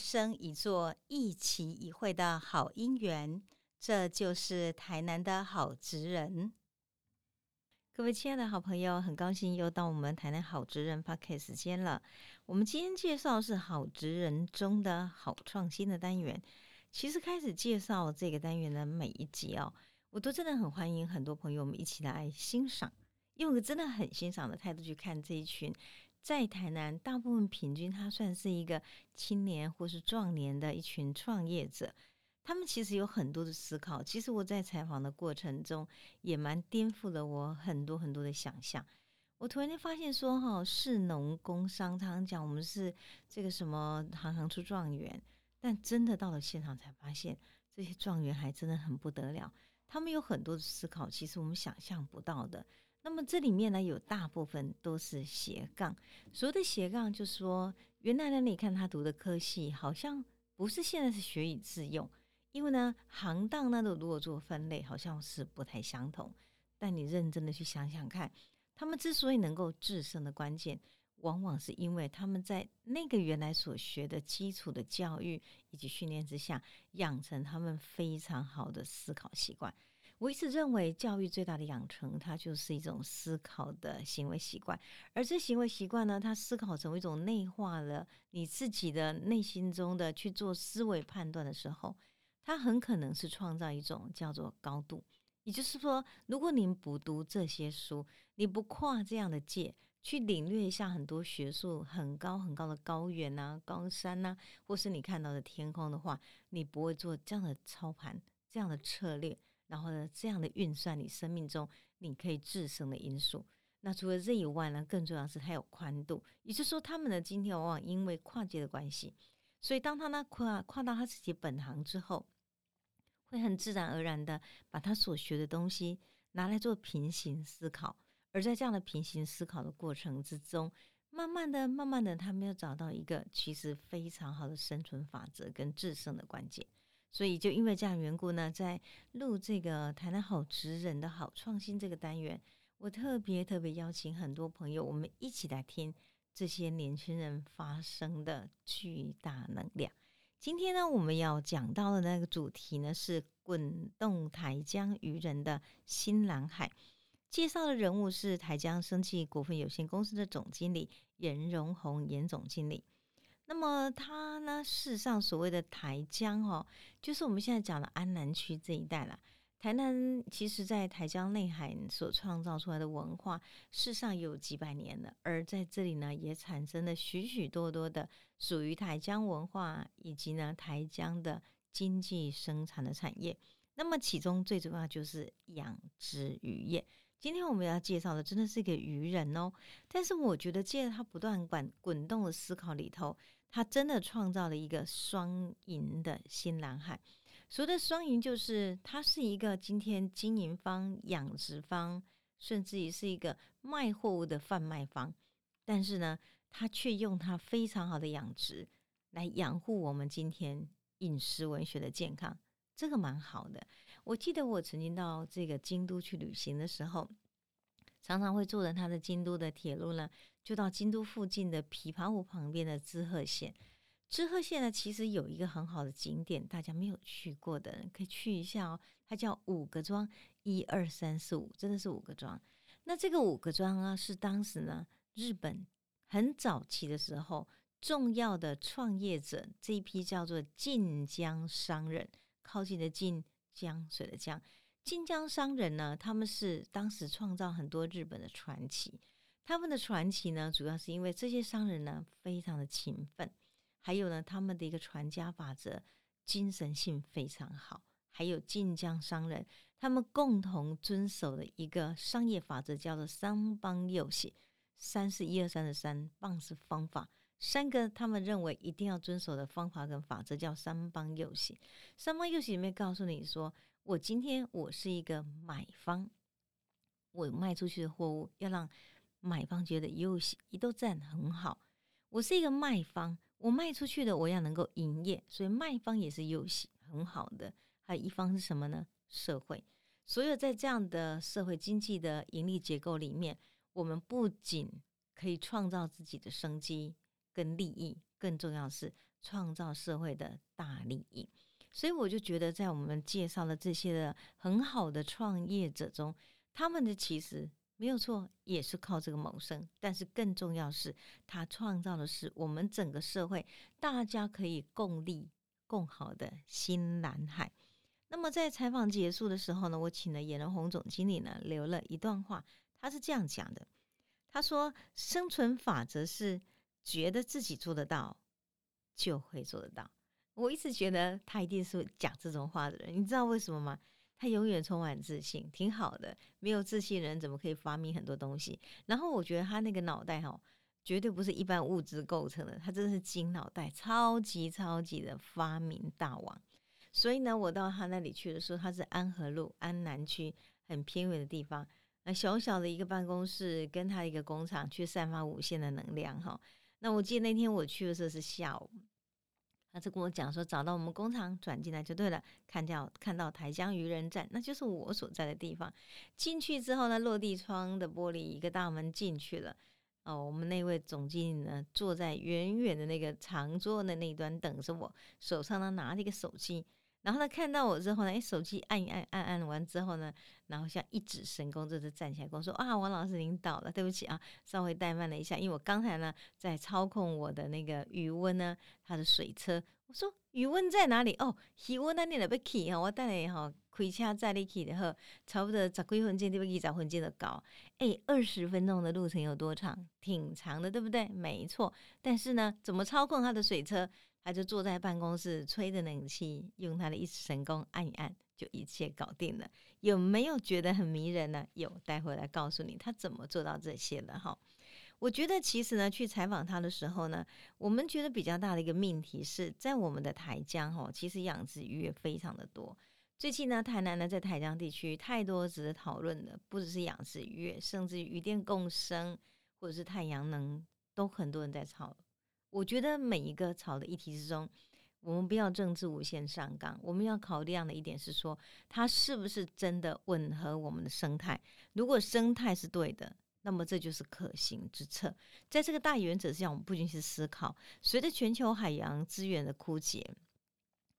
生一座、一期一会的好姻缘。这就是台南的好职人。各位亲爱的好朋友，很高兴又到我们台南好职人 p o c a s t 时间了。我们今天介绍是好职人中的好创新的单元。其实开始介绍这个单元的每一集哦，我都真的很欢迎很多朋友们一起来欣赏，用个真的很欣赏的态度去看这一群。在台南，大部分平均他算是一个青年或是壮年的一群创业者，他们其实有很多的思考。其实我在采访的过程中，也蛮颠覆了我很多很多的想象。我突然间发现说，哈，士农工商，常常讲我们是这个什么行行出状元，但真的到了现场才发现，这些状元还真的很不得了。他们有很多的思考，其实我们想象不到的。那么这里面呢，有大部分都是斜杠。所谓的斜杠，就是说，原来呢，你看他读的科系，好像不是现在是学以致用，因为呢，行当那都如果做分类，好像是不太相同。但你认真的去想想看，他们之所以能够制胜的关键，往往是因为他们在那个原来所学的基础的教育以及训练之下，养成他们非常好的思考习惯。我一直认为，教育最大的养成，它就是一种思考的行为习惯。而这行为习惯呢，它思考成为一种内化了你自己的内心中的去做思维判断的时候，它很可能是创造一种叫做高度。也就是说，如果您不读这些书，你不跨这样的界去领略一下很多学术很高很高的高原呐、高山呐，或是你看到的天空的话，你不会做这样的操盘、这样的策略。然后呢，这样的运算，你生命中你可以制胜的因素。那除了这以外呢，更重要是它有宽度。也就是说，他们的今天往往因为跨界的关系，所以当他呢跨跨到他自己本行之后，会很自然而然的把他所学的东西拿来做平行思考。而在这样的平行思考的过程之中，慢慢的、慢慢的，他们要找到一个其实非常好的生存法则跟制胜的关键。所以，就因为这样缘故呢，在录这个台南好职人的好创新这个单元，我特别特别邀请很多朋友，我们一起来听这些年轻人发生的巨大能量。今天呢，我们要讲到的那个主题呢，是滚动台江渔人的新蓝海。介绍的人物是台江生技股份有限公司的总经理严荣宏，严总经理。那么它呢？事实上，所谓的台江哦，就是我们现在讲的安南区这一带了。台南其实，在台江内海所创造出来的文化，事实上有几百年了。而在这里呢，也产生了许许多多的属于台江文化以及呢台江的经济生产的产业。那么其中最主要就是养殖渔业。今天我们要介绍的真的是一个渔人哦，但是我觉得借着他不断滚滚动的思考里头，他真的创造了一个双赢的新蓝海。所谓的双赢，就是他是一个今天经营方、养殖方，甚至于是一个卖货物的贩卖方，但是呢，他却用他非常好的养殖来养护我们今天饮食文学的健康，这个蛮好的。我记得我曾经到这个京都去旅行的时候，常常会坐着他的京都的铁路呢，就到京都附近的琵琶湖旁边的滋贺县。滋贺县呢，其实有一个很好的景点，大家没有去过的人可以去一下哦。它叫五个庄，一二三四五，真的是五个庄。那这个五个庄啊，是当时呢日本很早期的时候重要的创业者这一批叫做晋江商人，靠近的晋。江水的江，晋江商人呢？他们是当时创造很多日本的传奇。他们的传奇呢，主要是因为这些商人呢非常的勤奋，还有呢他们的一个传家法则，精神性非常好。还有晋江商人，他们共同遵守的一个商业法则叫做三帮六喜。三是一二三的三，棒是方法。三个他们认为一定要遵守的方法跟法则叫三帮右喜。三帮右喜里面告诉你说，我今天我是一个买方，我卖出去的货物要让买方觉得右喜，一都赞很好。我是一个卖方，我卖出去的我要能够营业，所以卖方也是右喜，很好的。还有一方是什么呢？社会。所有在这样的社会经济的盈利结构里面，我们不仅可以创造自己的生机。跟利益，更重要是创造社会的大利益。所以我就觉得，在我们介绍了这些的很好的创业者中，他们的其实没有错，也是靠这个谋生。但是更重要是，他创造的是我们整个社会大家可以共利共好的新蓝海。那么在采访结束的时候呢，我请了严仁宏总经理呢留了一段话，他是这样讲的：他说，生存法则是觉得自己做得到，就会做得到。我一直觉得他一定是讲这种话的人，你知道为什么吗？他永远充满自信，挺好的。没有自信的人怎么可以发明很多东西？然后我觉得他那个脑袋哈，绝对不是一般物质构成的，他真的是金脑袋，超级超级的发明大王。所以呢，我到他那里去的时候，他是安和路安南区很偏远的地方，那小小的一个办公室，跟他一个工厂，去散发无限的能量哈。那我记得那天我去的时候是下午。他就跟我讲说，找到我们工厂转进来就对了。看到看到台江渔人站，那就是我所在的地方。进去之后呢，落地窗的玻璃一个大门进去了。哦，我们那位总经理呢，坐在远远的那个长桌的那一端等着我，手上呢拿着一个手机。然后他看到我之后呢，哎，手机按一按，按按完之后呢，然后像一指神功，这是站起来跟我说：“啊，王老师您到了，对不起啊，稍微怠慢了一下，因为我刚才呢在操控我的那个余温呢，它的水车。我说余温在哪里？哦，余温那里了，要去哈，我带来哈，开车载你去的呵，差不多十几分钟，对不对？十分钟的搞，哎，二十分钟的路程有多长？挺长的，对不对？没错。但是呢，怎么操控他的水车？他就坐在办公室吹着冷气，用他的一指神功按一按，就一切搞定了。有没有觉得很迷人呢？有，待会来告诉你他怎么做到这些的哈。我觉得其实呢，去采访他的时候呢，我们觉得比较大的一个命题是在我们的台江哈，其实养殖鱼也非常的多。最近呢，台南呢在台江地区太多值得讨论的，不只是养殖鱼，甚至于鱼电共生或者是太阳能，都很多人在炒。我觉得每一个吵的议题之中，我们不要政治无限上纲，我们要考量的一点是说，它是不是真的吻合我们的生态？如果生态是对的，那么这就是可行之策。在这个大原则之下，我们不仅是思考，随着全球海洋资源的枯竭，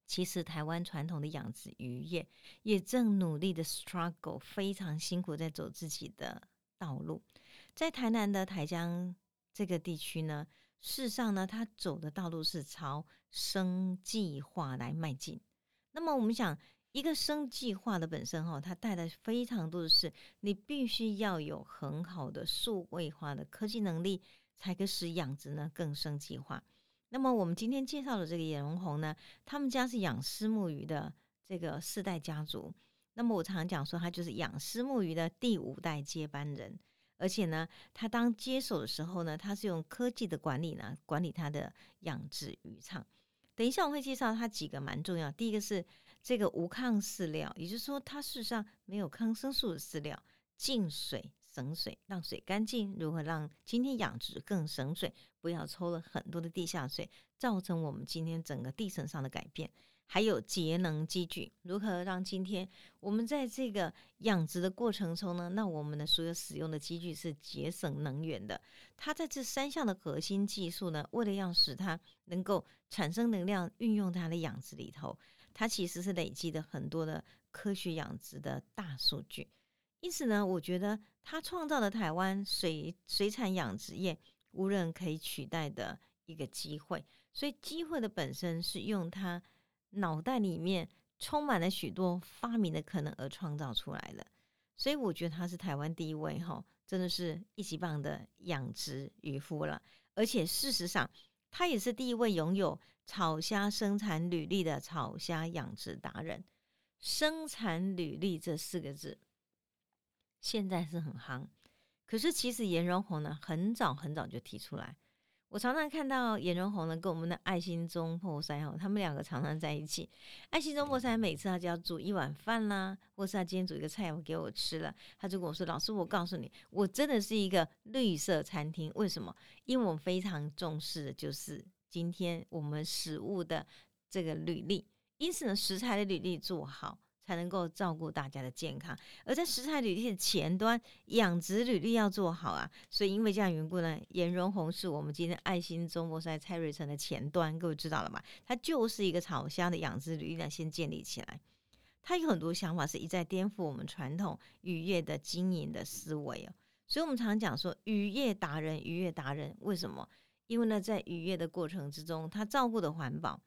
其实台湾传统的养殖渔业也正努力的 struggle，非常辛苦在走自己的道路。在台南的台江这个地区呢？事实上呢，他走的道路是朝生计化来迈进。那么我们想，一个生计化的本身哈，它带来非常多的是，你必须要有很好的数位化的科技能力，才可使养殖呢更生计化。那么我们今天介绍的这个野龙红呢，他们家是养丝木鱼的这个四代家族。那么我常常讲说，他就是养丝木鱼的第五代接班人。而且呢，他当接手的时候呢，他是用科技的管理呢，管理他的养殖渔场。等一下我会介绍他几个蛮重要。第一个是这个无抗饲料，也就是说，它事实上没有抗生素的饲料，净水省水，让水干净。如何让今天养殖更省水，不要抽了很多的地下水，造成我们今天整个地层上的改变。还有节能机具，如何让今天我们在这个养殖的过程中呢？那我们的所有使用的机具是节省能源的。它在这三项的核心技术呢，为了要使它能够产生能量，运用它的养殖里头，它其实是累积的很多的科学养殖的大数据。因此呢，我觉得它创造了台湾水水产养殖业无人可以取代的一个机会。所以机会的本身是用它。脑袋里面充满了许多发明的可能而创造出来的，所以我觉得他是台湾第一位哈，真的是一级棒的养殖渔夫了。而且事实上，他也是第一位拥有草虾生产履历的草虾养殖达人。生产履历这四个字现在是很夯，可是其实颜荣宏呢，很早很早就提出来。我常常看到颜荣红呢跟我们的爱心中破塞哈，他们两个常常在一起。爱心中破塞每次他就要煮一碗饭啦，或是他今天煮一个菜我给我吃了，他就跟我说：“老师，我告诉你，我真的是一个绿色餐厅。为什么？因为我非常重视的就是今天我们食物的这个履历，因此呢，食材的履历做好，才能够照顾大家的健康。而在食材履历的前端，养殖履历要做好啊。所以因为这样缘故呢，颜荣红是我们今天爱心中国赛蔡瑞成的前端，各位知道了吗？他就是一个草虾的养殖履历呢，先建立起来。他有很多想法，是一再颠覆我们传统渔业的经营的思维哦。所以我们常讲说，渔业达人，渔业达人为什么？因为呢，在渔业的过程之中，他照顾的环保，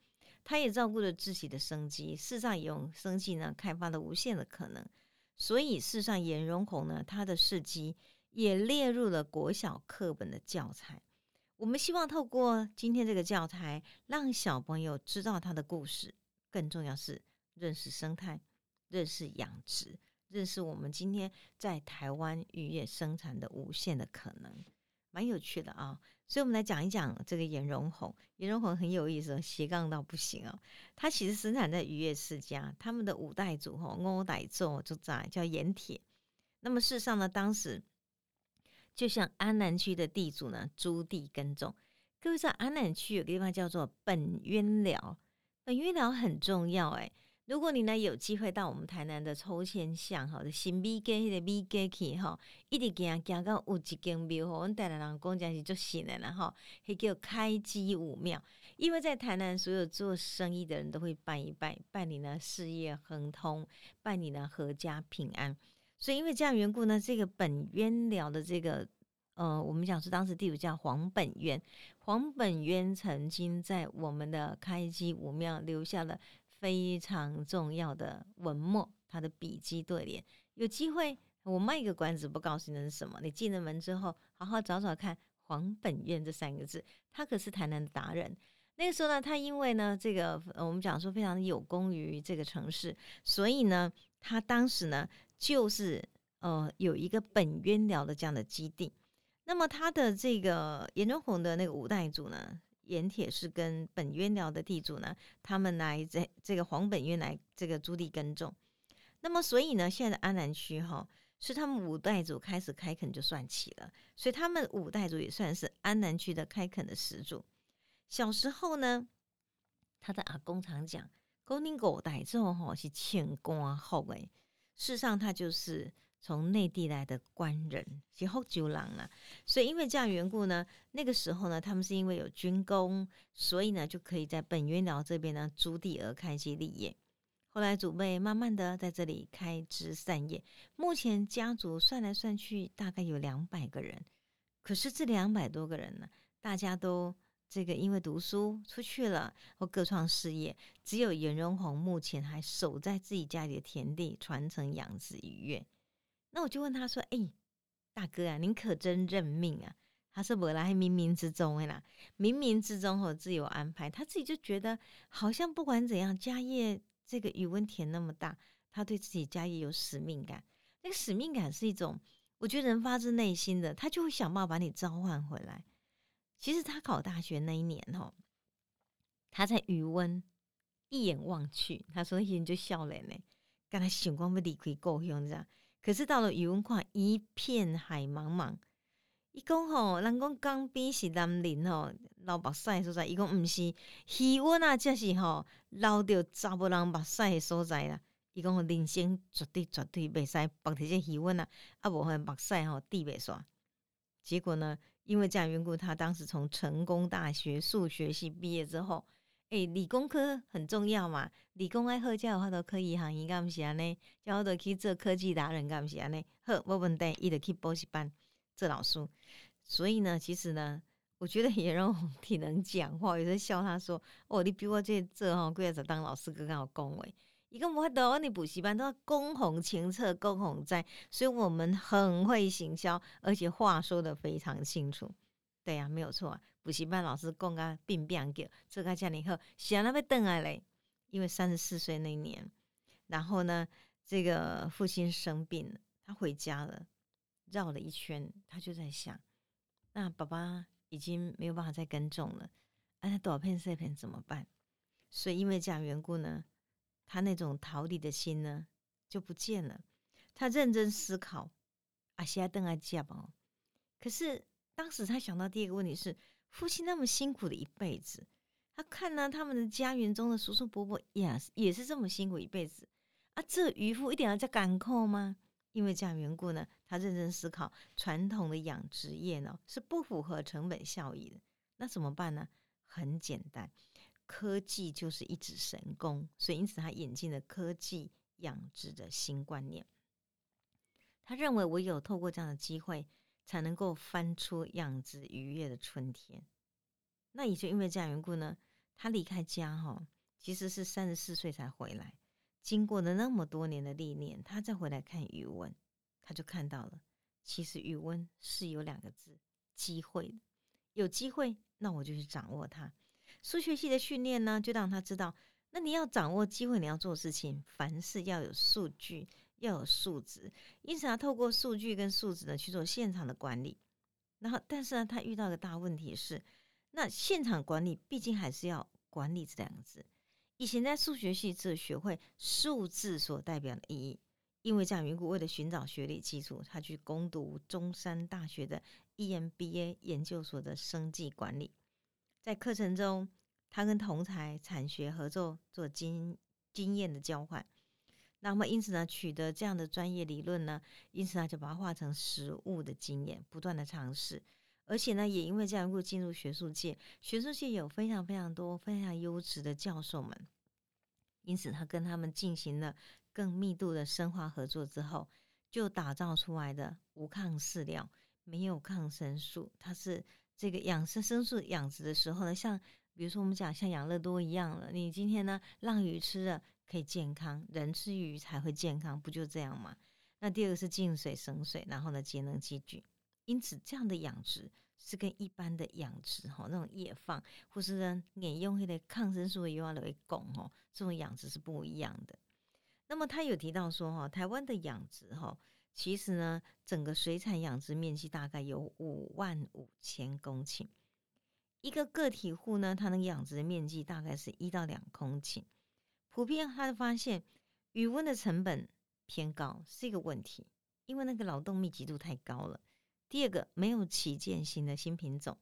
他也照顾了自己的生机，事实上也用生计呢开发了无限的可能。所以，事实上，颜荣红呢，他的事迹也列入了国小课本的教材。我们希望透过今天这个教材，让小朋友知道他的故事，更重要是认识生态，认识养殖，认识我们今天在台湾渔业生产的无限的可能，蛮有趣的啊。所以，我们来讲一讲这个颜荣红。颜荣红很有意思，斜杠到不行哦。他其实生产在渔业世家，他们的五代祖吼，五代祖就在叫盐铁。那么，事实上呢，当时就像安南区的地主呢，租地耕种。各位知道，安南区有个地方叫做本渊寮，本渊寮很重要哎。如果你呢有机会到我们台南的抽签巷哈，新美街迄个美街去哈，一直行行到有一间庙，我们台南人讲真是足信的啦哈，迄叫开基五庙。因为在台南，所有做生意的人都会拜一拜，拜你呢事业亨通，拜你呢阖家平安。所以因为这样缘故呢，这个本渊寮的这个呃，我们讲是当时地主叫黄本渊，黄本渊曾经在我们的开基五庙留下了。非常重要的文墨，他的笔记对联。有机会我卖一个关子，不告诉你是什么。你进了门之后，好好找找看“黄本院”这三个字，他可是台南的达人。那个时候呢，他因为呢，这个我们讲说非常有功于这个城市，所以呢，他当时呢就是呃有一个本渊寮的这样的基地。那么他的这个严中红的那个五代祖呢？盐铁是跟本渊寮的地主呢，他们来在这个黄本渊来这个租地耕种。那么，所以呢，现在的安南区哈，是他们五代祖开始开垦就算起了，所以他们五代祖也算是安南区的开垦的始祖。小时候呢，他的阿公常讲，公宁狗代之后哈是欠官后诶，事实上他就是。从内地来的官人是后九郎啊，所以因为这样缘故呢，那个时候呢，他们是因为有军功，所以呢就可以在本渊寮这边呢租地而开基立业。后来祖辈慢慢的在这里开枝散叶，目前家族算来算去大概有两百个人。可是这两百多个人呢，大家都这个因为读书出去了或各创事业，只有颜荣宏目前还守在自己家里的田地传承养殖渔业。那我就问他说：“哎，大哥啊，您可真认命啊！”他说：“我来冥冥之中的啦，冥冥之中和自有安排。”他自己就觉得好像不管怎样，家业这个宇文田那么大，他对自己家业有使命感。那个使命感是一种，我觉得人发自内心的，他就会想办法把你召唤回来。其实他考大学那一年哦，他在余温一眼望去，他说：“ 眼就笑了呢，刚才想光不离开故乡，这样。”可是到了语文课，一片海茫茫。伊讲吼，人讲江边是南林吼，流目屎所在。伊讲毋是，气温啊，则是吼流着查某人目屎的所在啦。伊讲人生绝对绝对袂使白摕这气温啊，啊无会目屎吼滴袂煞。结果呢，因为这样缘故，他当时从成功大学数学系毕业之后。理工科很重要嘛，理工爱好，叫的话，都可以行业，敢毋是安尼？叫我都去做科技达人，敢毋是安尼？好，无问题，伊就去补习班做老师。所以呢，其实呢，我觉得颜荣宏挺能讲话，有时笑他说：“哦，你比我这这吼，贵在当老师更好讲话。”伊个无法度，你补习班都要公红清澈，公红在，所以我们很会行销，而且话说的非常清楚。对呀，没有错。补习班老师讲啊，病病叫，这个家里后想那边等来嘞，因为三十四岁那一年，然后呢，这个父亲生病了，他回家了，绕了一圈，他就在想，那爸爸已经没有办法再耕种了，那多少片碎片怎么办？所以因为这样缘故呢，他那种逃离的心呢就不见了。他认真思考，啊，现在等来接哦，可是。当时他想到第一个问题是，夫妻那么辛苦的一辈子，他看呢他们的家园中的叔叔伯伯也也是这么辛苦一辈子，啊，这渔夫一点要再赶扣吗？因为这样缘故呢，他认真思考，传统的养殖业呢是不符合成本效益的。那怎么办呢？很简单，科技就是一指神功，所以因此他引进了科技养殖的新观念。他认为唯有透过这样的机会，才能够翻出养殖渔业的春天。那也就因为这样缘故呢，他离开家哈，其实是三十四岁才回来。经过了那么多年的历练，他再回来看语文，他就看到了，其实语文是有两个字：机会。有机会，那我就去掌握它。数学系的训练呢，就让他知道，那你要掌握机会，你要做事情，凡事要有数据，要有数值。因此，他透过数据跟数值呢去做现场的管理。然后，但是呢，他遇到个大问题是，那现场管理毕竟还是要管理这两个字。以前在数学系只学会数字所代表的意义，因为这样缘故，为了寻找学历基础，他去攻读中山大学的 EMBA 研究所的生计管理。在课程中，他跟同才产学合作做经经验的交换。那么因此呢，取得这样的专业理论呢，因此他就把它化成实物的经验，不断的尝试。而且呢，也因为这样，会进入学术界。学术界有非常非常多非常优质的教授们，因此他跟他们进行了更密度的深化合作之后，就打造出来的无抗饲料，没有抗生素。它是这个养生生素养殖的时候呢，像比如说我们讲像养乐多一样了，你今天呢让鱼吃了可以健康，人吃鱼才会健康，不就这样吗？那第二个是净水省水，然后呢节能积聚。因此，这样的养殖是跟一般的养殖哈，那种野放或是呢，眼用那个抗生素的油啊来供哈，这种养殖是不一样的。那么他有提到说哈，台湾的养殖哈，其实呢，整个水产养殖面积大概有五万五千公顷，一个个体户呢，他能养殖的面积大概是一到两公顷。普遍他的发现，余温的成本偏高是一个问题，因为那个劳动密集度太高了。第二个没有旗舰型的新品种，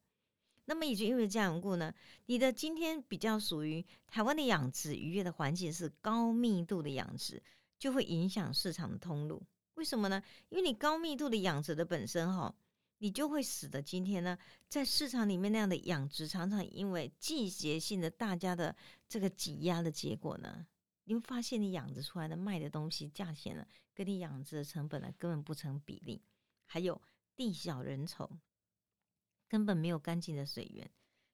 那么也就因为这样故呢，你的今天比较属于台湾的养殖渔业的环境是高密度的养殖，就会影响市场的通路。为什么呢？因为你高密度的养殖的本身哈，你就会使得今天呢，在市场里面那样的养殖，常常因为季节性的大家的这个挤压的结果呢，你会发现你养殖出来的卖的东西价钱呢，跟你养殖的成本呢根本不成比例，还有。地小人稠，根本没有干净的水源。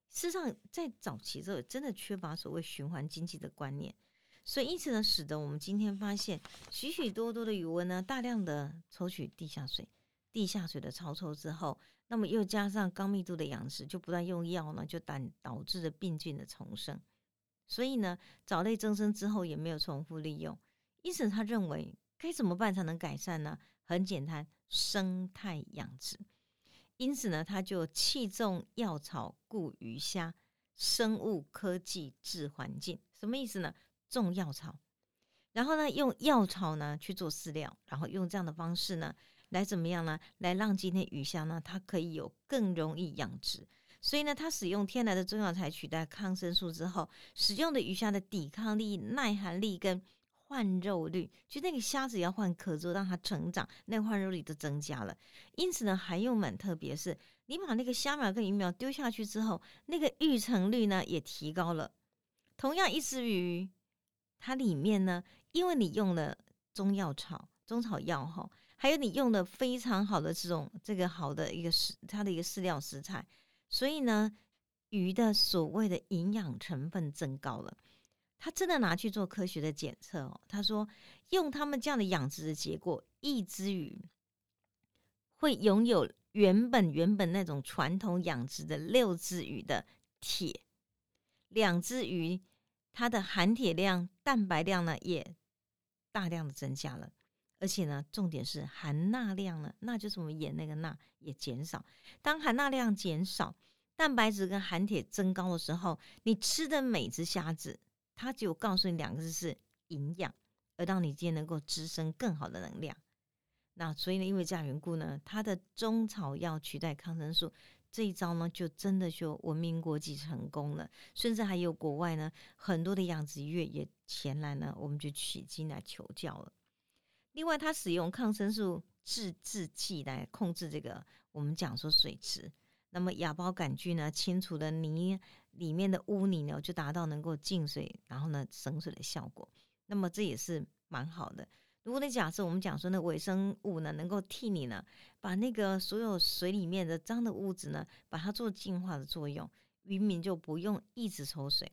事实上，在早期时候，真的缺乏所谓循环经济的观念，所以因此呢，使得我们今天发现许许多多的渔温呢，大量的抽取地下水，地下水的超抽之后，那么又加上高密度的养殖，就不断用药呢，就导导致了病菌的重生。所以呢，藻类增生之后也没有重复利用。因此，他认为该怎么办才能改善呢？很简单。生态养殖，因此呢，他就器重药草固鱼虾，生物科技治环境，什么意思呢？种药草，然后呢，用药草呢去做饲料，然后用这样的方式呢，来怎么样呢？来让今天鱼虾呢，它可以有更容易养殖。所以呢，它使用天然的中药材取代抗生素之后，使用的鱼虾的抵抗力、耐寒力跟。换肉率，就那个虾子要换壳之后让它成长，那个换肉率都增加了。因此呢，还用蛮特别是，你把那个虾苗跟鱼苗丢下去之后，那个育成率呢也提高了。同样，一只鱼，它里面呢，因为你用了中药草、中草药哈，还有你用的非常好的这种这个好的一个食它的一个饲料食材，所以呢，鱼的所谓的营养成分增高了。他真的拿去做科学的检测哦。他说，用他们这样的养殖的结果，一只鱼会拥有原本原本那种传统养殖的六只鱼的铁，两只鱼它的含铁量、蛋白量呢也大量的增加了，而且呢，重点是含钠量呢，那就是我们盐那个钠也减少。当含钠量减少，蛋白质跟含铁增高的时候，你吃的每只虾子。它就告诉你两个字是营养，而让你今天能够滋生更好的能量。那所以呢，因为这样缘故呢，它的中草药取代抗生素，这一招呢，就真的就闻名国际成功了，甚至还有国外呢很多的养殖业也前来呢，我们就取经来求教了。另外，它使用抗生素制制剂来控制这个我们讲说水质，那么芽孢杆菌呢，清除的泥里面的污泥呢，就达到能够净水，然后呢省水的效果。那么这也是蛮好的。如果你假设我们讲说那微生物呢，能够替你呢，把那个所有水里面的脏的物质呢，把它做净化的作用，渔民就不用一直抽水，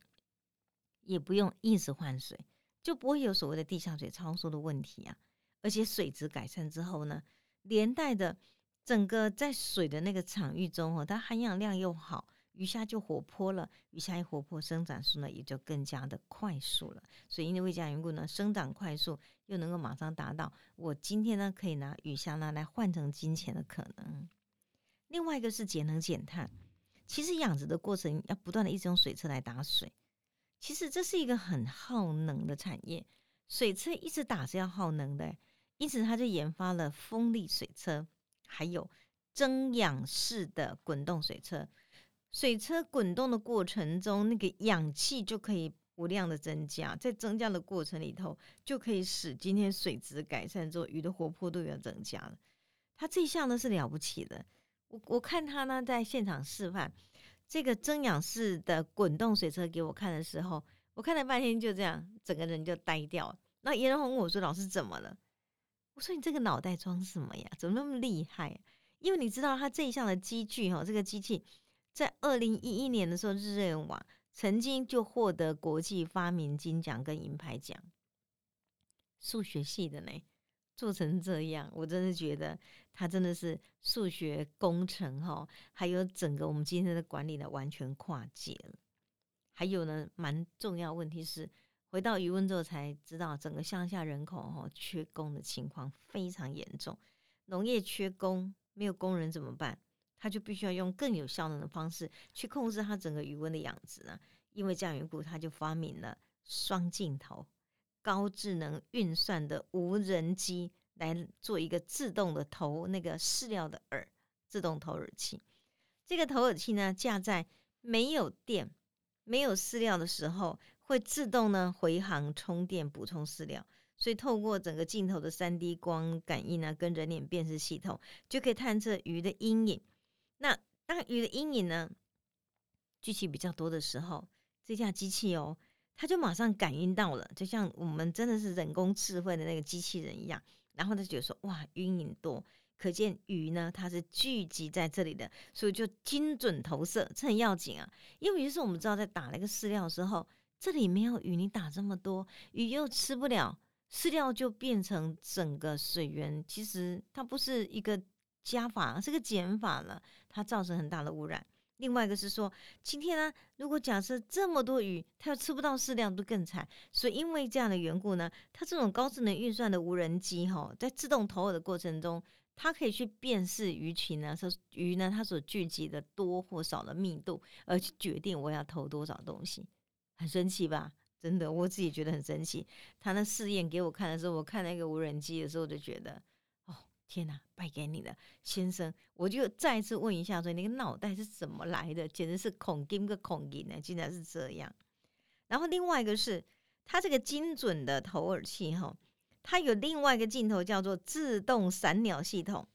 也不用一直换水，就不会有所谓的地下水超速的问题啊。而且水质改善之后呢，连带的整个在水的那个场域中哦，它含氧量又好。鱼虾就活泼了，鱼虾一活泼，生长速呢也就更加的快速了。所以因为这样缘故呢，生长快速又能够马上达到我今天呢可以拿鱼虾呢来换成金钱的可能。另外一个是节能减碳，其实养殖的过程要不断的一直用水车来打水，其实这是一个很耗能的产业，水车一直打是要耗能的，因此他就研发了风力水车，还有增氧式的滚动水车。水车滚动的过程中，那个氧气就可以无量的增加，在增加的过程里头，就可以使今天水质改善之后，鱼的活泼度要增加了。他这项呢是了不起的，我我看他呢在现场示范这个增氧式的滚动水车给我看的时候，我看了半天就这样，整个人就呆掉。那颜仁红问我说：“老师怎么了？”我说：“你这个脑袋装什么呀？怎么那么厉害？因为你知道他这一项的机具哈，这个机器。”在二零一一年的时候，日月网曾经就获得国际发明金奖跟银牌奖。数学系的呢，做成这样，我真的觉得他真的是数学工程哈，还有整个我们今天的管理呢，完全跨界了。还有呢，蛮重要问题是，回到余温之后才知道，整个乡下人口哈缺工的情况非常严重，农业缺工，没有工人怎么办？他就必须要用更有效能的方式去控制他整个鱼温的养殖呢，因为这样缘故，他就发明了双镜头、高智能运算的无人机来做一个自动的投那个饲料的饵，自动投饵器。这个投饵器呢，架在没有电、没有饲料的时候，会自动呢回航充电补充饲料。所以透过整个镜头的三 D 光感应呢，跟人脸辨识系统，就可以探测鱼的阴影。那当鱼的阴影呢聚集比较多的时候，这架机器哦，它就马上感应到了，就像我们真的是人工智慧的那个机器人一样。然后他就说，哇，阴影多，可见鱼呢它是聚集在这里的，所以就精准投射，这很要紧啊。因为是我们知道在打那个饲料的时候，这里没有鱼，你打这么多鱼又吃不了，饲料就变成整个水源，其实它不是一个。加法是个减法了，它造成很大的污染。另外一个是说，今天呢，如果假设这么多鱼，它又吃不到饲料，都更惨。所以因为这样的缘故呢，它这种高智能运算的无人机哈，在自动投饵的过程中，它可以去辨识鱼群呢，说鱼呢它所聚集的多或少的密度，而去决定我要投多少东西。很神奇吧？真的，我自己觉得很神奇。他那试验给我看的时候，我看那个无人机的时候，我就觉得。哦天哪，败给你了，先生！我就再一次问一下，说你个脑袋是怎么来的？简直是恐金个恐金呢，竟然是这样。然后另外一个是，它这个精准的投饵器哈，它有另外一个镜头叫做自动闪鸟系统。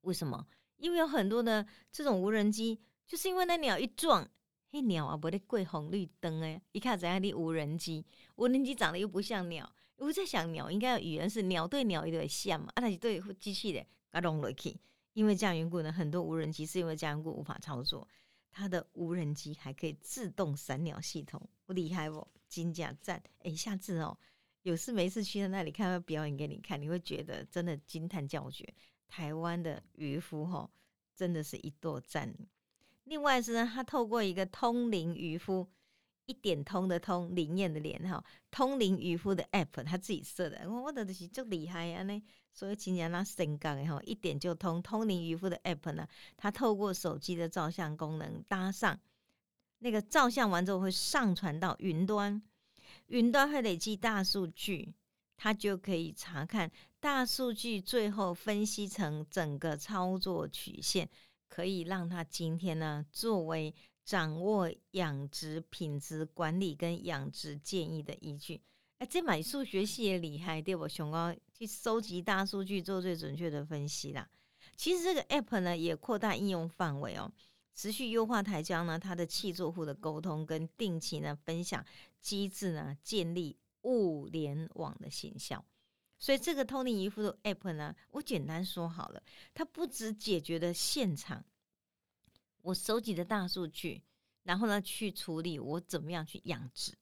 为什么？因为有很多的这种无人机，就是因为那鸟一撞，嘿鸟啊，不得过红绿灯哎，一看怎样的无人机，无人机长得又不像鸟。我在想，鸟应该要语言是鸟对鸟有点像嘛？啊，它是对机器的，它弄落去。因为这样缘故呢，很多无人机是因为这样缘故无法操作。它的无人机还可以自动闪鸟系统，厉害不？金甲赞！哎，下次哦，有事没事去到那里看他，表演给你看，你会觉得真的惊叹叫绝。台湾的渔夫哈，真的是一座赞。另外是呢，他透过一个通灵渔夫。一点通的通，灵验的脸哈，通灵渔夫的 app，他自己设的，我我的是就厉害啊呢，所以今年那升杠哈，一点就通，通灵渔夫的 app 呢，他透过手机的照相功能搭上，那个照相完之后会上传到云端，云端会累积大数据，它就可以查看大数据，最后分析成整个操作曲线。可以让他今天呢作为掌握养殖品质管理跟养殖建议的依据。哎，这买数学系也厉害，对不？熊高去收集大数据，做最准确的分析啦。其实这个 app 呢也扩大应用范围哦，持续优化台江呢它的气作户的沟通跟定期呢分享机制呢，建立物联网的形象。所以这个通灵渔夫的 app 呢，我简单说好了，它不只解决了现场我收集的大数据，然后呢去处理我怎么样去养殖，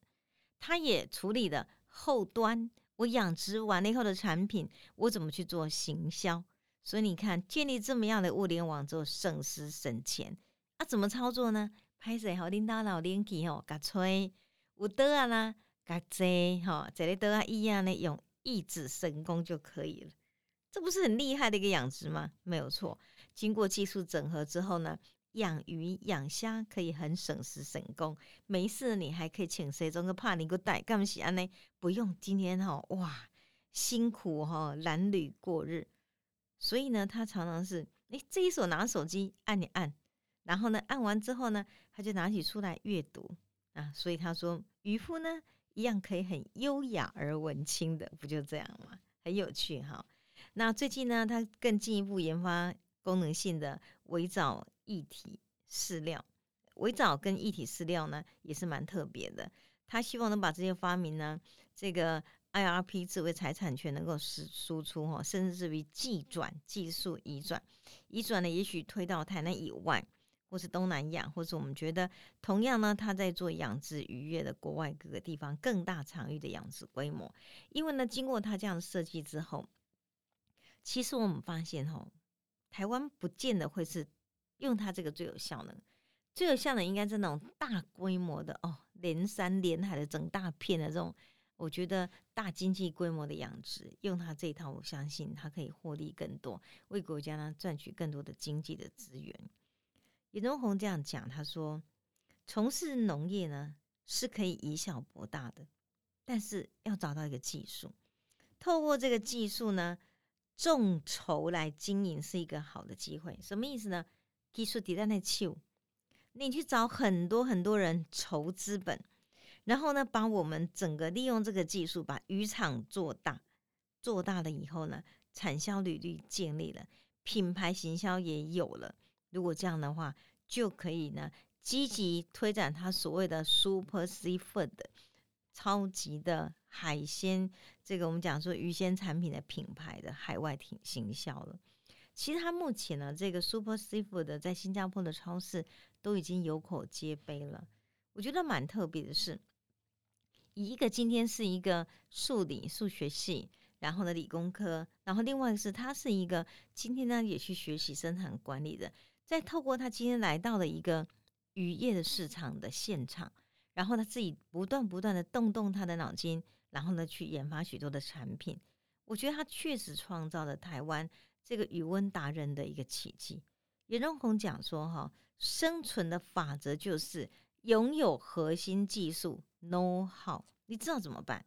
它也处理了后端我养殖完了以后的产品，我怎么去做行销。所以你看，建立这么样的物联网之后，省时省钱啊？怎么操作呢？拍摄好领导老连起吼，甲吹有得啊啦，甲坐吼，这里得啊一样呢用。一指神功就可以了，这不是很厉害的一个养殖吗？没有错，经过技术整合之后呢，养鱼养虾可以很省时省工。没事，你还可以请谁装个帕尼个带干嘛？喜安呢？不用，今天哈哇辛苦哈褴褛过日，所以呢，他常常是哎这一手拿手机按一按，然后呢按完之后呢，他就拿起出来阅读啊，所以他说渔夫呢。一样可以很优雅而文青的，不就这样吗？很有趣哈。那最近呢，他更进一步研发功能性的围藻一体饲料。围藻跟一体饲料呢，也是蛮特别的。他希望能把这些发明呢，这个 IRP 智慧财产权能够输输出哈，甚至于技转技术移转，移转呢，也许推到台南以外。或是东南亚，或是我们觉得同样呢，他在做养殖渔业的国外各个地方更大场域的养殖规模。因为呢，经过他这样设计之后，其实我们发现哦，台湾不见得会是用它这个最有效的，最有效的应该是那种大规模的哦，连山连海的整大片的这种，我觉得大经济规模的养殖，用它这一套，我相信它可以获利更多，为国家呢赚取更多的经济的资源。李东红这样讲，他说：“从事农业呢是可以以小博大的，但是要找到一个技术，透过这个技术呢，众筹来经营是一个好的机会。什么意思呢？技术底在那求，你去找很多很多人筹资本，然后呢，把我们整个利用这个技术，把渔场做大，做大了以后呢，产销履历建立了，品牌行销也有了。”如果这样的话，就可以呢积极推展他所谓的 Super Seafood 超级的海鲜，这个我们讲说鱼鲜产品的品牌的海外挺行销了。其实他目前呢，这个 Super Seafood 在新加坡的超市都已经有口皆碑了。我觉得蛮特别的是，以一个今天是一个数理数学系，然后呢理工科，然后另外是他是一个今天呢也去学习生产管理的。再透过他今天来到了一个渔业的市场的现场，然后他自己不断不断的动动他的脑筋，然后呢去研发许多的产品。我觉得他确实创造了台湾这个渔温达人的一个奇迹。严荣宏讲说：“哈，生存的法则就是拥有核心技术 know how，你知道怎么办？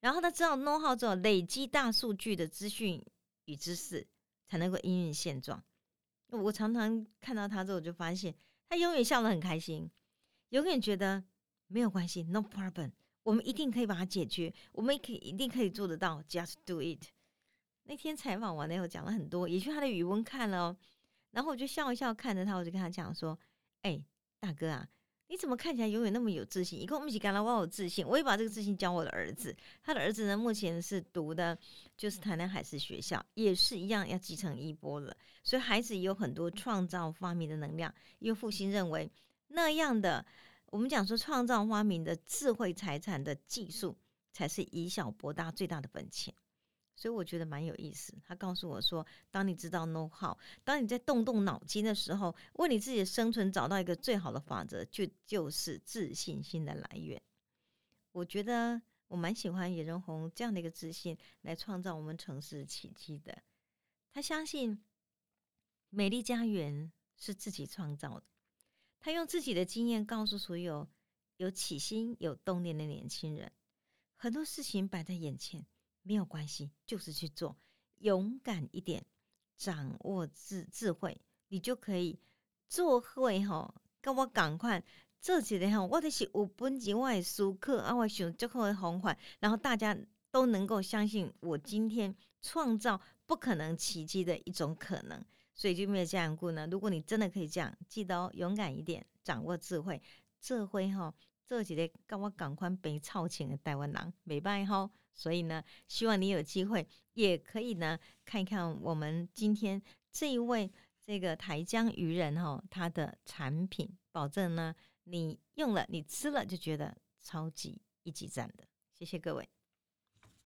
然后他知道 know how 之后，累积大数据的资讯与知识，才能够应运现状。”我常常看到他之后，我就发现他永远笑得很开心，永远觉得没有关系，no problem，我们一定可以把它解决，我们可以一定可以做得到，just do it。那天采访完了以后，讲了很多，也去他的语文看了，哦然后我就笑一笑看着他，我就跟他讲说：“哎，大哥啊。”你怎么看起来永远那么有自信？一跟我们一起干了我有自信，我也把这个自信教我的儿子。他的儿子呢，目前是读的，就是台南海事学校，也是一样要继承衣钵了。所以孩子有很多创造发明的能量。因为父亲认为那样的，我们讲说创造发明的智慧财产的技术，才是以小博大最大的本钱。所以我觉得蛮有意思。他告诉我说：“当你知道 know how，当你在动动脑筋的时候，为你自己的生存找到一个最好的法则，就就是自信心的来源。”我觉得我蛮喜欢野人红这样的一个自信，来创造我们城市奇迹的。他相信美丽家园是自己创造的。他用自己的经验告诉所有有起心、有动念的年轻人，很多事情摆在眼前。没有关系，就是去做，勇敢一点，掌握智智慧，你就可以做会吼，跟我赶快做起来吼，我的是有本钱，我的书课啊，我想最好的方法，然后大家都能够相信我今天创造不可能奇迹的一种可能，所以就没有这样过呢。如果你真的可以这样，记得哦，勇敢一点，掌握智慧，这会吼。这几天跟我赶快被操钱的台湾人，没办法所以呢，希望你有机会也可以呢看一看我们今天这一位这个台江渔人哈，他的产品，保证呢你用了你吃了就觉得超级一级赞的，谢谢各位。